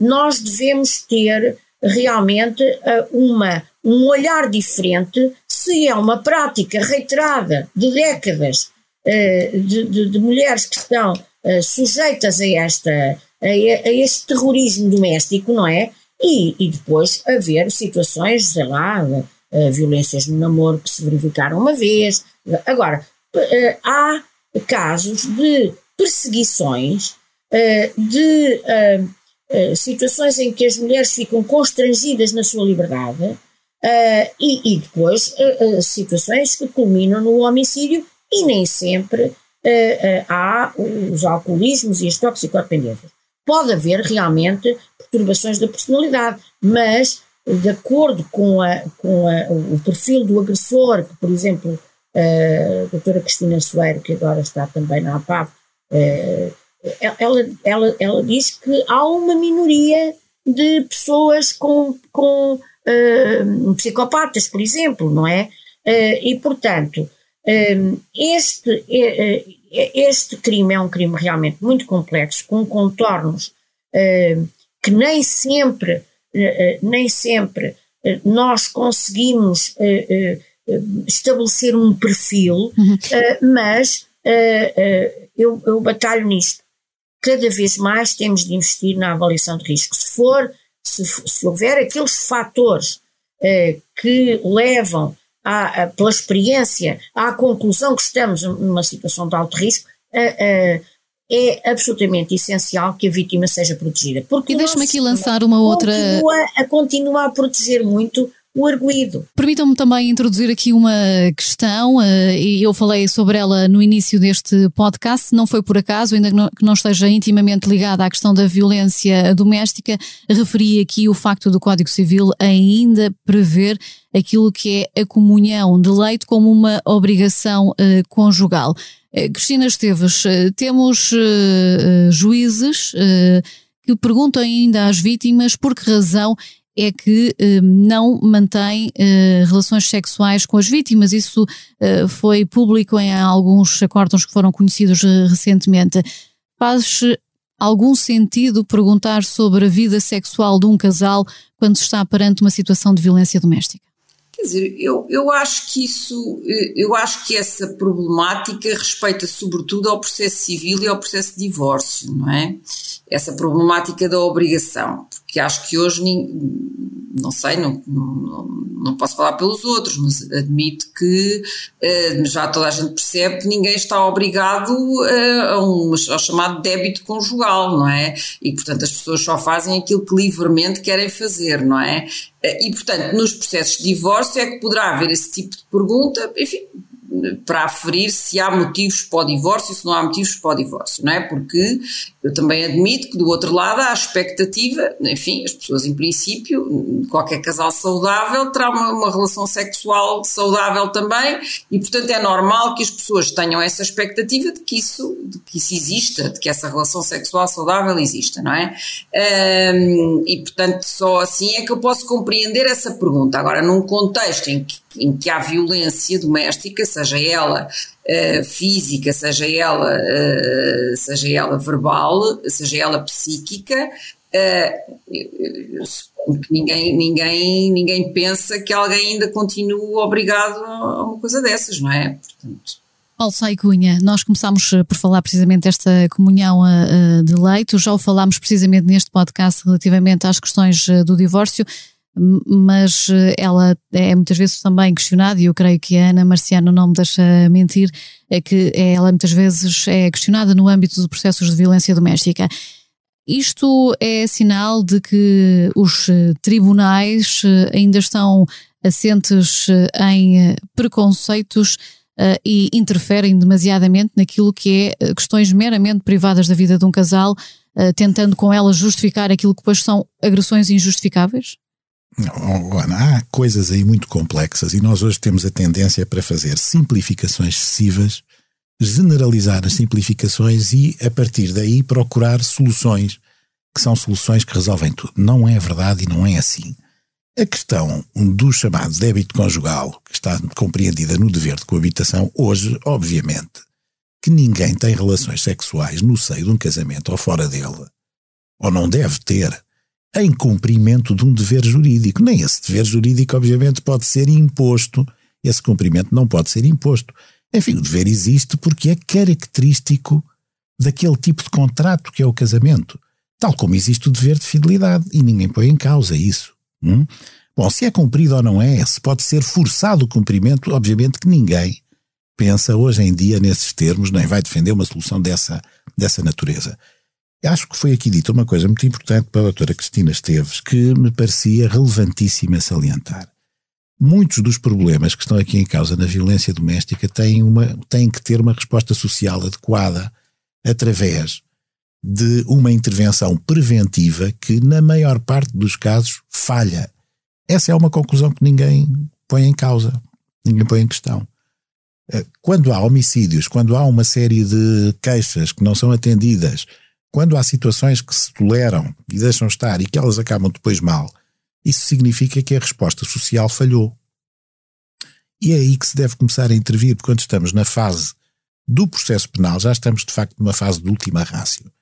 E: nós devemos ter realmente eh, uma, um olhar diferente se é uma prática reiterada de décadas uh, de, de, de, mulheres que estão sujeitas a, esta, a, este terrorismo doméstico, não é? E, e depois haver situações, sei lá, violências no namoro que se verificaram uma vez. Agora, há casos de perseguições, de situações em que as mulheres ficam constrangidas na sua liberdade Uh, e, e, depois uh, situações que culminam no homicídio e nem sempre há os alcoolismos e as toxicodependências. Pode haver realmente perturbações da personalidade, mas de acordo com, a, com a, o perfil do agressor, que por exemplo a doutora Cristina Soeiro, que agora está também na APAV, ela, ela, ela diz que há uma minoria de pessoas com, com uh, psicopatas, por exemplo, não é? Uh, e, portanto, uh, este, este crime é um crime realmente muito complexo, com contornos que nem sempre, nem sempre nós conseguimos estabelecer um perfil, uhum. mas eu, eu batalho nisto. Cada vez mais temos de investir na avaliação de risco. Se for se, se houver aqueles fatores eh, que levam a, a, pela experiência à conclusão que estamos numa situação de alto risco, eh, eh, é absolutamente essencial que a vítima seja protegida.
A: Porque e deixa-me aqui lançar uma outra.
E: Continua a, continua a proteger muito o arguído.
A: Permitam-me também introduzir aqui uma questão, uh, e eu falei sobre ela no início deste podcast, não foi por acaso, ainda que não, esteja intimamente ligada à questão da violência doméstica, referi aqui o facto do Código Civil ainda prever aquilo que é a comunhão de leito como uma obrigação uh, conjugal. Uh, Cristina Esteves, temos juízes que perguntam ainda às vítimas por que razão é que eh, não mantém eh, relações sexuais com as vítimas. Isso eh, foi público em alguns acordos que foram conhecidos recentemente. Faz algum sentido perguntar sobre a vida sexual de um casal quando se está perante uma situação de violência doméstica?
D: Quer dizer, eu, eu acho que isso, eu acho que essa problemática respeita sobretudo ao processo civil e ao processo de divórcio, não é? Essa problemática da obrigação, porque acho que hoje, não sei, não, não, não posso falar pelos outros, mas admito que eh, já toda a gente percebe que ninguém está obrigado eh, a um, ao chamado débito conjugal, não é? E portanto as pessoas só fazem aquilo que livremente querem fazer, não é? Eh, e portanto nos processos de divórcio é que poderá haver esse tipo de pergunta, enfim, para aferir se há motivos para o divórcio, se não há motivos para o divórcio, não é? Porque eu também admito que do outro lado há a expectativa, enfim, as pessoas em princípio, qualquer casal saudável terá uma, uma relação sexual saudável também e portanto é normal que as pessoas tenham essa expectativa de que isso, de que isso exista, de que essa relação sexual saudável exista, não é? Um, e portanto só assim é que eu posso compreender essa pergunta. Agora, num contexto em que em que há violência doméstica, seja ela uh, física, seja ela, uh, seja ela verbal, seja ela psíquica, uh, ninguém, ninguém, ninguém pensa que alguém ainda continue obrigado a uma coisa dessas, não é? Portanto.
A: Paulo Sai Cunha, nós começámos por falar precisamente desta comunhão de leito, já o falámos precisamente neste podcast relativamente às questões do divórcio mas eh, ela é muitas vezes também questionada, e eu creio que a Ana Marciano não me deixa mentir, é que ela muitas vezes é questionada no âmbito dos processos de violência doméstica. Isto é sinal de que os eh, tribunais eh, ainda estão assentes em preconceitos e interferem demasiadamente naquilo que é questões meramente privadas da vida de um casal, tentando com elas justificar aquilo que depois são agressões injustificáveis?
B: Há coisas aí muito complexas e nós hoje temos a tendência para fazer simplificações excessivas, generalizar as simplificações e, a partir daí, procurar soluções que são soluções que resolvem tudo. Não é verdade e não é assim. A questão do chamado débito conjugal, que está compreendida no dever de coabitação, hoje, obviamente, que ninguém tem relações sexuais no seio de um casamento ou fora dele, ou não deve ter, em cumprimento de um dever jurídico. Nem esse dever jurídico, obviamente, pode ser imposto. Esse cumprimento não pode ser imposto. Enfim, o dever existe porque é característico daquele tipo de contrato que é o casamento. Tal como existe o dever de fidelidade e ninguém põe em causa isso. Hum? Bom, se é cumprido ou não é, se pode ser forçado o cumprimento, obviamente que ninguém pensa hoje em dia nesses termos, nem vai defender uma solução dessa, dessa natureza. Acho que foi aqui dita uma coisa muito importante para a doutora Cristina Esteves, que me parecia relevantíssima salientar. Muitos dos problemas que estão aqui em causa na violência doméstica têm, uma, têm que ter uma resposta social adequada através de uma intervenção preventiva que, na maior parte dos casos, falha. Essa é uma conclusão que ninguém põe em causa, ninguém põe em questão. Eh, quando há homicídios, quando há uma série de queixas que não são atendidas, quando há situações que se toleram e deixam estar e que elas acabam depois mal, isso significa que a resposta social falhou. E é aí que se deve começar a intervir, porque quando estamos na fase do processo penal, já estamos de facto numa fase de última rácio.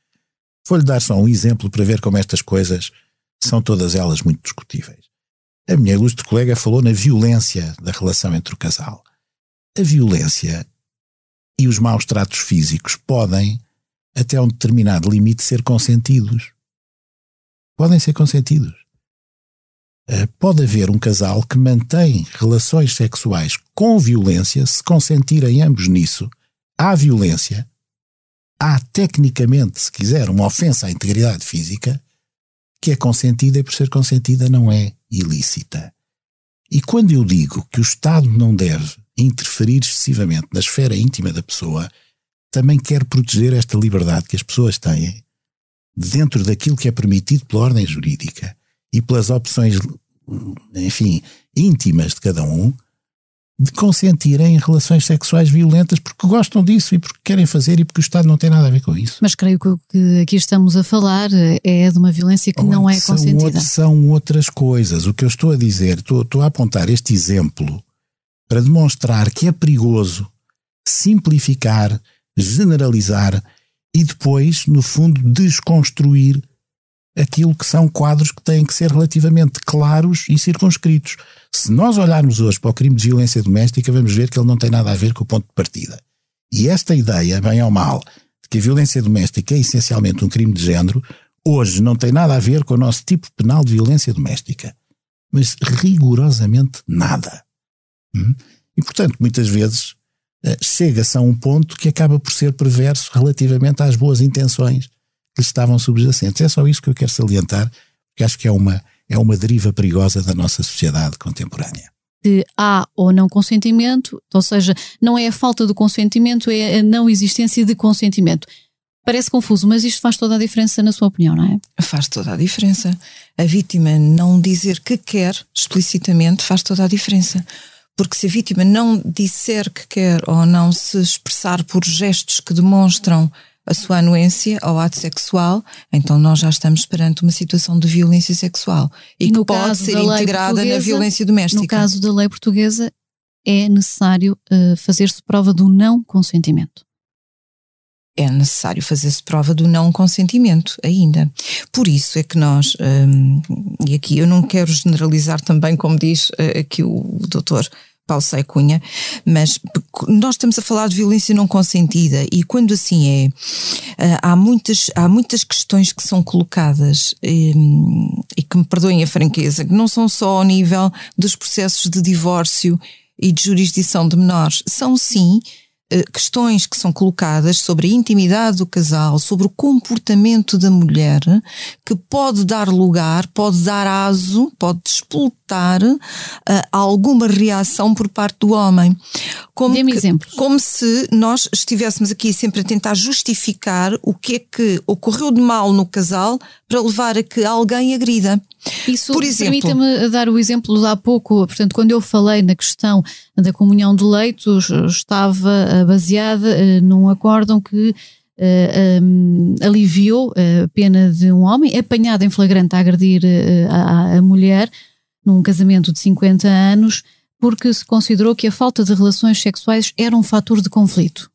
B: Vou-lhe dar só um exemplo para ver como estas coisas são todas elas muito discutíveis. A minha ilustre colega falou na violência da relação entre o casal. A violência e os maus tratos físicos podem, até um determinado limite, ser consentidos. Podem ser consentidos. Uh, pode haver um casal que mantém relações sexuais com violência, se consentirem ambos nisso, há violência, há tecnicamente, se quiser, uma ofensa à integridade física, que é consentida e por ser consentida não é ilícita. E quando eu digo que o Estado não deve interferir excessivamente na esfera íntima da pessoa, também quer proteger esta liberdade que as pessoas têm dentro daquilo que é permitido pela ordem jurídica e pelas opções, enfim, íntimas de cada um, de consentirem em relações sexuais violentas porque gostam disso e porque querem fazer e porque o Estado não tem nada a ver com isso.
A: Mas creio que o que aqui estamos a falar é de uma violência que não é
B: são
A: consentida.
B: são outras coisas. O que eu estou a dizer, estou, estou a apontar este exemplo para demonstrar que é perigoso simplificar, generalizar e depois, no fundo, desconstruir aquilo que são quadros que têm que ser relativamente claros e circunscritos. Se nós olharmos hoje para o crime de violência doméstica, vamos ver que ele não tem nada a ver com o ponto de partida. E esta ideia, bem ou mal, de que a violência doméstica é essencialmente um crime de género, hoje não tem nada a ver com o nosso tipo penal de violência doméstica. Mas rigorosamente nada. Hum? E, portanto, muitas vezes chega-se a um ponto que acaba por ser perverso relativamente às boas intenções que lhe estavam subjacentes. É só isso que eu quero salientar, porque acho que é uma, é uma deriva perigosa da nossa sociedade contemporânea.
A: De há ou não consentimento, ou seja, não é a falta do consentimento, é a não existência de consentimento. Parece confuso, mas isto faz toda a diferença na sua opinião, não é?
C: Faz toda a diferença. A vítima não dizer que quer explicitamente faz toda a diferença. Porque se a vítima não disser que quer ou não se expressar por gestos que demonstram a sua anuência ao ato sexual, então nós já estamos perante uma situação de violência sexual e no que pode ser integrada na violência doméstica.
A: No caso da lei portuguesa, é necessário uh, fazer-se prova do não consentimento.
C: É necessário fazer-se prova do não consentimento ainda. Por isso é que nós, um, e aqui eu não quero generalizar também, como diz uh, aqui o doutor Paulo Sai Cunha, mas nós estamos a falar de violência não consentida e quando assim é, eh, há muitas, há muitas questões que são colocadas ehm, e que me perdoem a franqueza, que não são só ao nível dos processos de divórcio e de jurisdição de menores, são sim questões que são colocadas sobre a intimidade do casal, sobre o comportamento da mulher, que pode dar lugar, pode dar aso, pode despoltar uh, alguma reação por parte do homem.
A: Como, exemplos.
C: como se nós estivéssemos aqui sempre a tentar justificar o que é que ocorreu de mal no casal para levar a que alguém agrida.
A: Isso permita-me dar o exemplo de há pouco, portanto, quando eu falei na questão da comunhão de leitos, estava eh, baseada uh, num acórdão que uh, eh, um, aliviou a pena de um homem apanhado em flagrante a agredir a, a mulher num casamento de 50 anos, porque se considerou que a falta de relações sexuais era um fator de conflito.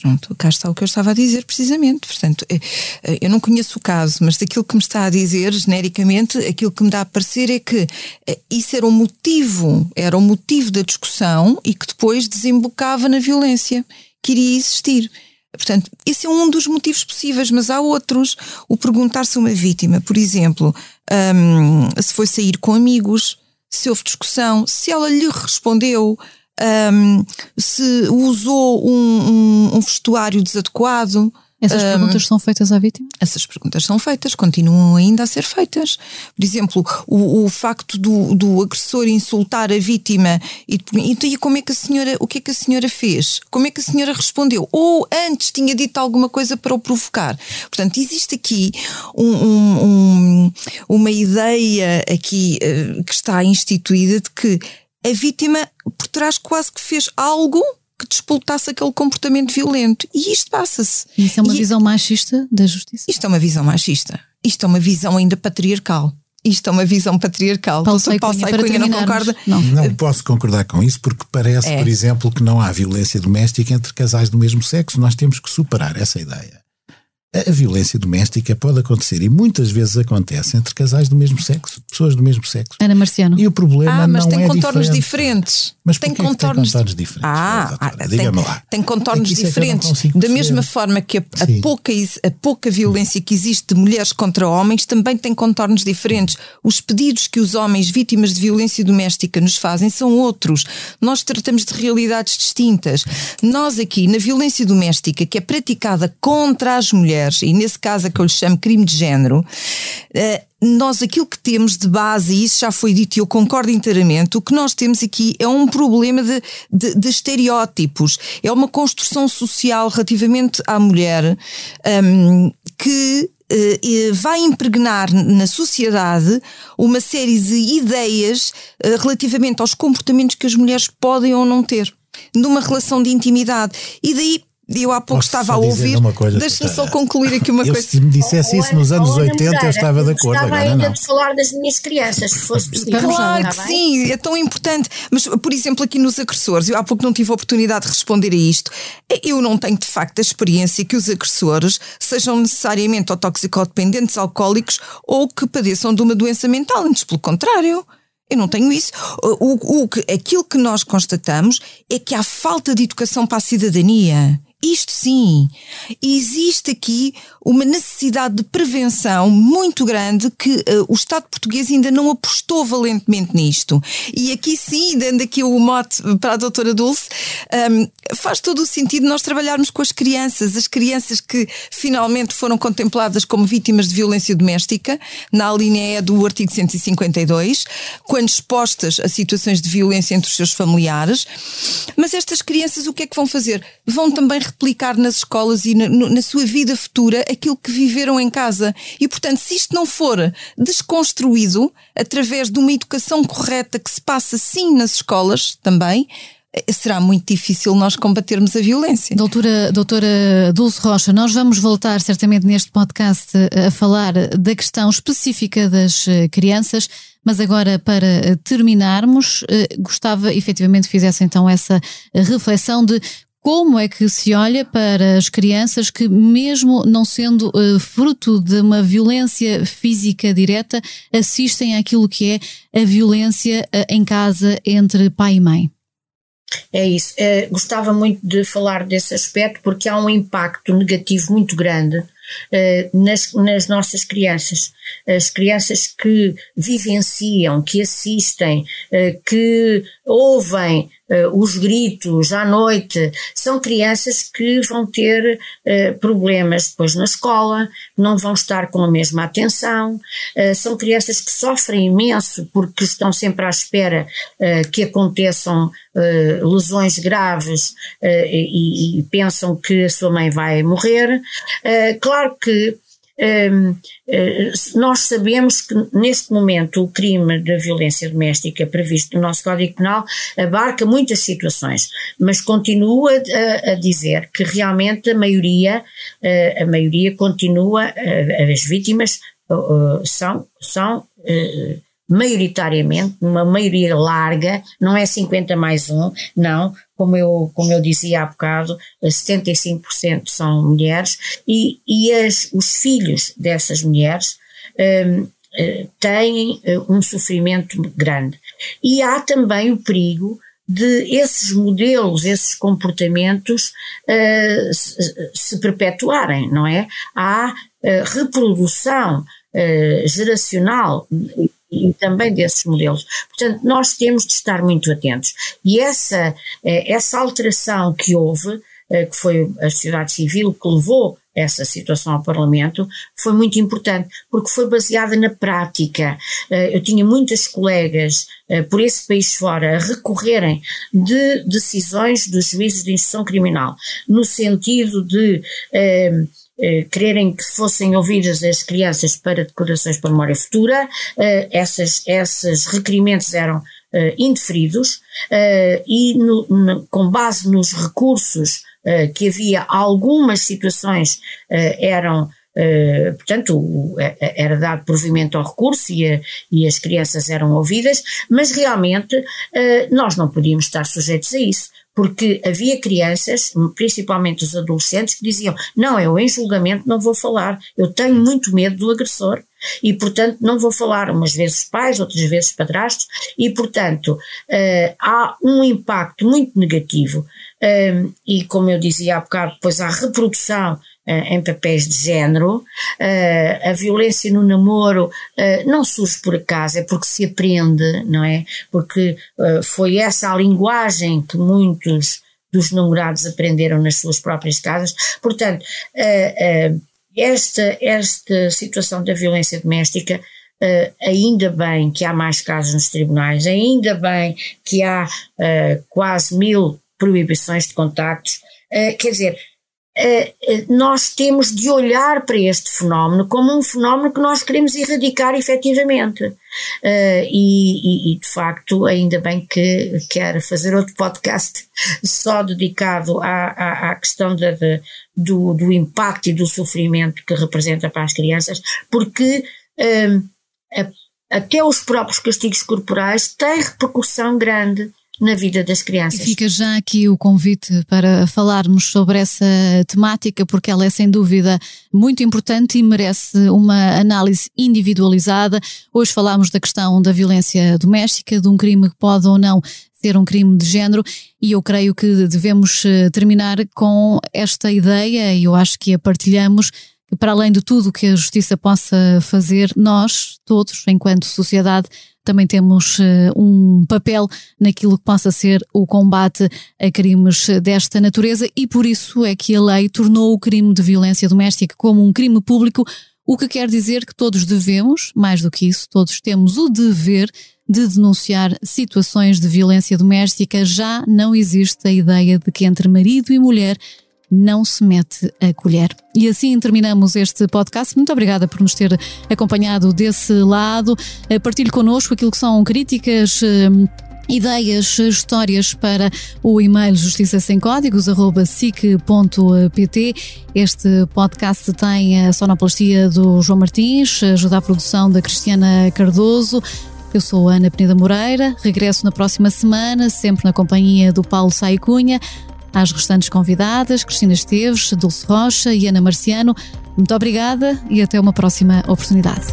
C: Pronto, cá está o que eu estava a dizer precisamente. Portanto, eh, eh, eu não conheço o caso, mas daquilo que me está a dizer, genericamente, aquilo que me dá a parecer é que eh, isso era um motivo, era o um motivo da discussão e que depois desembocava na violência que iria existir. Portanto, esse é um dos motivos possíveis, mas há outros. O perguntar-se a uma vítima, por exemplo, um, se foi sair com amigos, se houve discussão, se ela lhe respondeu, um, se usou um, um, vestuário desadequado.
A: Essas perguntas são feitas à vítima?
C: Essas perguntas são feitas, continuam ainda a ser feitas. Por exemplo, o, o facto do, do agressor insultar a vítima e, então, e como é que a senhora, o que é que a senhora fez? Como é que a senhora respondeu? Ou antes tinha dito alguma coisa para o provocar? Portanto, existe aqui um, uma ideia aqui uh, que está instituída de que a vítima por trás quase que fez algo que despoltasse aquele comportamento violento. E isto passa-se.
A: Isso é uma e visão machista da justiça?
C: Isto é uma visão machista. Isto é uma visão ainda patriarcal. Isto é uma visão patriarcal.
A: Paulo Sai Cunha, para Cunha não concorda?
B: Não. não posso concordar com isso porque parece, é. por exemplo, que não há violência doméstica entre casais do mesmo sexo. Nós temos que superar essa ideia. A violência doméstica pode acontecer e muitas vezes acontece entre casais do mesmo sexo, pessoas do mesmo sexo.
A: Ana Marciano.
B: E o problema
C: ah, mas
B: não
C: tem
B: é
C: contornos
B: diferente.
C: diferentes.
B: Mas tem contornos, tem contornos diferentes?
C: Ah, ah diga-me lá. Tem contornos é diferentes. Da mesma forma que a, a, pouca, a pouca violência que existe de mulheres contra homens também tem contornos diferentes. Os pedidos que os homens vítimas de violência doméstica nos fazem são outros. Nós tratamos de realidades distintas. Nós aqui, na violência doméstica que é praticada contra as mulheres, mulheres, e nesse caso a que eu lhe chamo crime de género, eh, nós aquilo que temos de base, e isso já foi dito e eu concordo inteiramente, o que nós temos aqui é um problema de, de, de estereótipos, é uma construção social relativamente à mulher um, que uh, vai impregnar na sociedade uma série de ideias relativamente aos comportamentos que as mulheres podem ou não ter numa relação de intimidade. E daí eu há pouco Posso estava a ouvir. Deixa-me só concluir aqui uma
B: eu,
C: coisa.
B: Se me dissesse isso nos anos 80, eu estava de acordo.
E: Estava
B: agora
E: ainda
B: não.
E: de falar das minhas crianças, se fosse possível.
C: Claro que sim, é tão importante. Mas, por exemplo, aqui nos agressores, eu há pouco não tive a oportunidade de responder a isto. Eu não tenho de facto a experiência que os agressores sejam necessariamente ou toxicodependentes, alcoólicos ou que padeçam de uma doença mental. Antes, pelo contrário. Eu não tenho isso. O, o, aquilo que nós constatamos é que há falta de educação para a cidadania. Isto sim, existe aqui uma necessidade de prevenção muito grande que uh, o Estado português ainda não apostou valentemente nisto. E aqui sim, dando aqui o mote para a doutora Dulce, um, ehm, faz todo o sentido nós trabalharmos com as crianças, as crianças que finalmente foram contempladas como vítimas de violência doméstica, na linha E do artigo 152, quando expostas a situações de violência entre os seus familiares. Mas estas crianças o que é que vão fazer? Vão também replicar nas escolas e na, na sua vida futura aquilo que viveram em casa. E, portanto, se isto não for desconstruído através de uma educação correta que se passa sim nas escolas também, eh, será muito difícil nós combatermos a violência.
A: Doutora, doutora Dulce Rocha, nós vamos voltar certamente neste podcast a falar da questão específica das eh, crianças, mas agora para terminarmos, eh, gostava efetivamente que fizesse então essa reflexão de como é que se olha para as crianças que, mesmo não sendo uh, fruto de uma violência física direta, assistem àquilo que é a violência uh, em casa entre pai e mãe?
E: É isso. Uh, gostava muito de falar desse aspecto porque há um impacto negativo muito grande nas, nas, nossas crianças. As crianças que vivenciam, que assistem, que ouvem os gritos à noite, são crianças que vão ter uh, problemas depois na escola, não vão estar com a mesma atenção, uh, são crianças que sofrem imenso porque estão sempre à espera que aconteçam lesões graves e, pensam que a sua mãe vai morrer. claro que eh, nós sabemos que neste momento o crime da violência doméstica previsto no nosso Código Penal abarca muitas situações, mas continua a, a dizer que realmente a maioria, eh, a maioria continua, eh, as vítimas são, são maioritariamente, numa maioria larga, não é 50 mais um, não, como eu, como eu dizia há bocado, 75% são mulheres, e, e as, os filhos dessas mulheres um, eh, têm eh, um sofrimento grande. E há também o perigo de esses modelos, esses comportamentos uh, se, se, perpetuarem, não é? Há uh, reprodução uh, geracional e também desses modelos. Portanto, nós temos de estar muito atentos. E essa, essa alteração que houve, que foi a sociedade civil que levou essa situação ao Parlamento foi muito importante, porque foi baseada na prática. Eh, eu tinha muitas colegas eh, por esse país fora a recorrerem de decisões dos juízes de instrução criminal, no sentido de eh, eh, quererem que fossem ouvidas as crianças para declarações para memória futura, eh, essas, esses requerimentos eram eh, indeferidos e no, no, com base nos recursos eh, que havia algumas situações eh, eram Uh, portanto, o, era dado provimento ao recurso e, a, e, as crianças eram ouvidas, mas realmente uh, nós não podíamos estar sujeitos a isso, porque havia crianças, principalmente os adolescentes, que diziam: Não, eu em julgamento não vou falar, eu tenho muito medo do agressor. E, portanto, não vou falar, umas vezes pais, outras vezes padrastos, e, portanto, uh, há um impacto muito negativo e como eu dizia há bocado, depois há reprodução em papéis de género, uh, a violência no namoro uh, não surge por acaso, é porque se aprende, não é? Porque foi essa a linguagem que muitos dos namorados aprenderam nas suas próprias casas. Portanto, esta, esta situação da violência doméstica Uh, ainda bem que há mais casos nos tribunais, ainda bem que há uh, quase mil proibições de contactos. Uh, quer dizer, nós temos de olhar para este fenómeno como um fenómeno que nós queremos erradicar efetivamente. Uh, e, e, e, de facto, ainda bem que quero fazer outro podcast só dedicado à, à, à questão de, do, do impacto e do sofrimento que representa para as crianças, porque até os próprios castigos corporais têm repercussão grande na vida das crianças.
A: E fica já aqui o convite para falarmos sobre essa temática, porque ela é sem dúvida muito importante e merece uma análise individualizada. Hoje falámos da questão da violência doméstica, de um crime que pode ou não ser um crime de género, e eu creio que devemos eh, terminar com esta ideia, e eu acho que a partilhamos, para além de tudo que a justiça possa fazer, nós, todos, enquanto sociedade, também temos uh, um papel naquilo que possa ser o combate a crimes desta natureza e por isso é que a lei tornou o crime de violência doméstica como um crime público, o que quer dizer que todos devemos, mais do que isso, todos temos o dever de denunciar situações de violência doméstica. Já não existe a ideia de que entre marido e mulher não se mete a colher. E assim terminamos este podcast. Muito obrigada por nos ter acompanhado desse lado. Eh, partilhe connosco aquilo que são críticas eh, ideias, histórias para o e-mail justiça sem códigos sic.pt. Este podcast tem a sonoplastia do João Martins, ajuda a produção da Cristiana Cardoso. Eu sou Ana Peneda Moreira, regresso na próxima semana, sempre na companhia do Paulo Saicunha. Às restantes convidadas, Cristina Esteves, Dulce Rocha e Ana Marciano, muito obrigada e até uma próxima oportunidade.